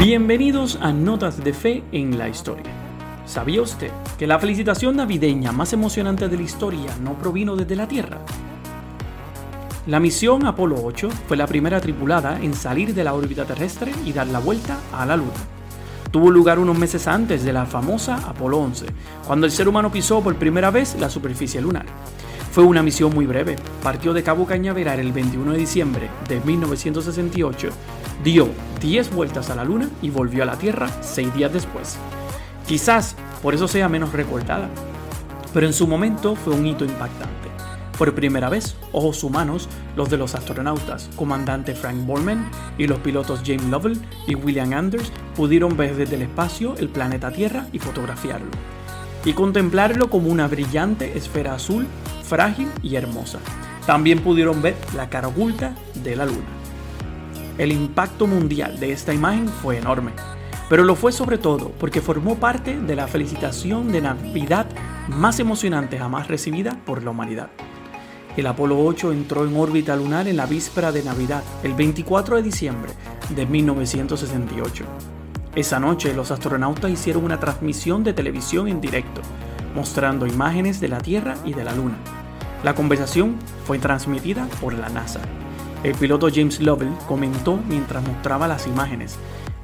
Bienvenidos a Notas de Fe en la Historia. ¿Sabía usted que la felicitación navideña más emocionante de la historia no provino desde la Tierra? La misión Apolo 8 fue la primera tripulada en salir de la órbita terrestre y dar la vuelta a la Luna. Tuvo lugar unos meses antes de la famosa Apolo 11, cuando el ser humano pisó por primera vez la superficie lunar. Fue una misión muy breve. Partió de Cabo Cañaveral el 21 de diciembre de 1968, dio 10 vueltas a la Luna y volvió a la Tierra 6 días después. Quizás por eso sea menos recordada, pero en su momento fue un hito impactante. Por primera vez, ojos humanos, los de los astronautas, comandante Frank Borman y los pilotos James Lovell y William Anders, pudieron ver desde el espacio el planeta Tierra y fotografiarlo, y contemplarlo como una brillante esfera azul frágil y hermosa. También pudieron ver la cara oculta de la luna. El impacto mundial de esta imagen fue enorme, pero lo fue sobre todo porque formó parte de la felicitación de Navidad más emocionante jamás recibida por la humanidad. El Apolo 8 entró en órbita lunar en la víspera de Navidad, el 24 de diciembre de 1968. Esa noche los astronautas hicieron una transmisión de televisión en directo, mostrando imágenes de la Tierra y de la Luna. La conversación fue transmitida por la NASA. El piloto James Lovell comentó mientras mostraba las imágenes.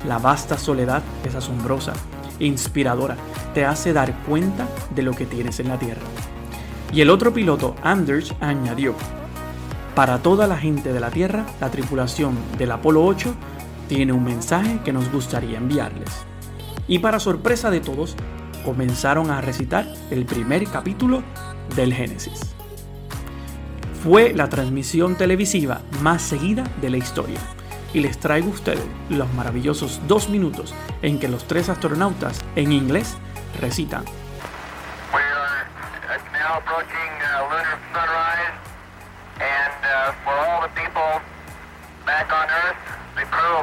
La vasta soledad es asombrosa, inspiradora, te hace dar cuenta de lo que tienes en la Tierra. Y el otro piloto, Anders, añadió, para toda la gente de la Tierra, la tripulación del Apolo 8 tiene un mensaje que nos gustaría enviarles. Y para sorpresa de todos, comenzaron a recitar el primer capítulo del Génesis fue la transmisión televisiva más seguida de la historia. Y les traigo a ustedes los maravillosos dos minutos en que los tres astronautas en inglés recitan.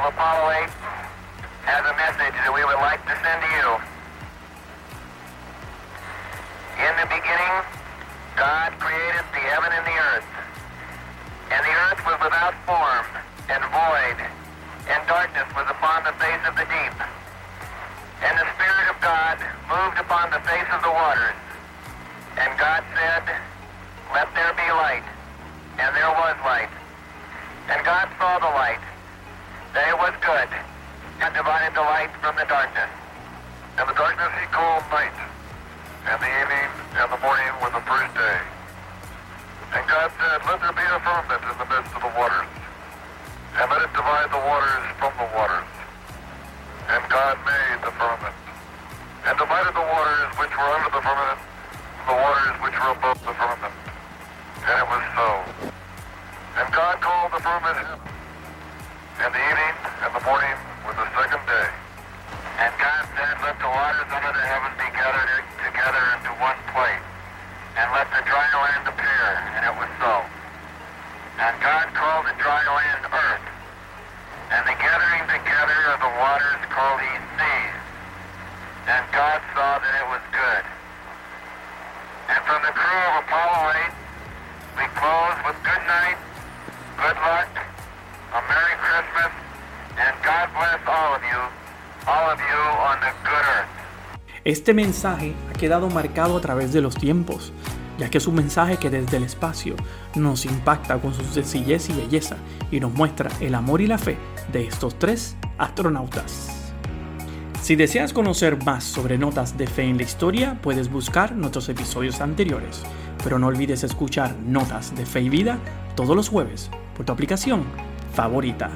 Apollo 8 has a message that we would like to send to you. Darkness was upon the face of the deep. And the Spirit of God moved upon the face of the waters. And God said, Let there be light. And there was light. And God saw the light, that it was good, and divided the light from the darkness. And the darkness he called night, and the evening and the morning were the first day. And God said, Let there be a firmament in the Made the firmament, and divided the waters which were under the firmament from the waters which were above the firmament. And it was so. And God called the firmament heaven, and the evening and the morning were the second day. And God said, Let the waters under the heaven be gathered together into one place, and let the dry land appear. Este mensaje ha quedado marcado a través de los tiempos, ya que es un mensaje que desde el espacio nos impacta con su sencillez y belleza y nos muestra el amor y la fe de estos tres astronautas. Si deseas conocer más sobre notas de fe en la historia, puedes buscar nuestros episodios anteriores, pero no olvides escuchar Notas de Fe y Vida todos los jueves por tu aplicación favorita.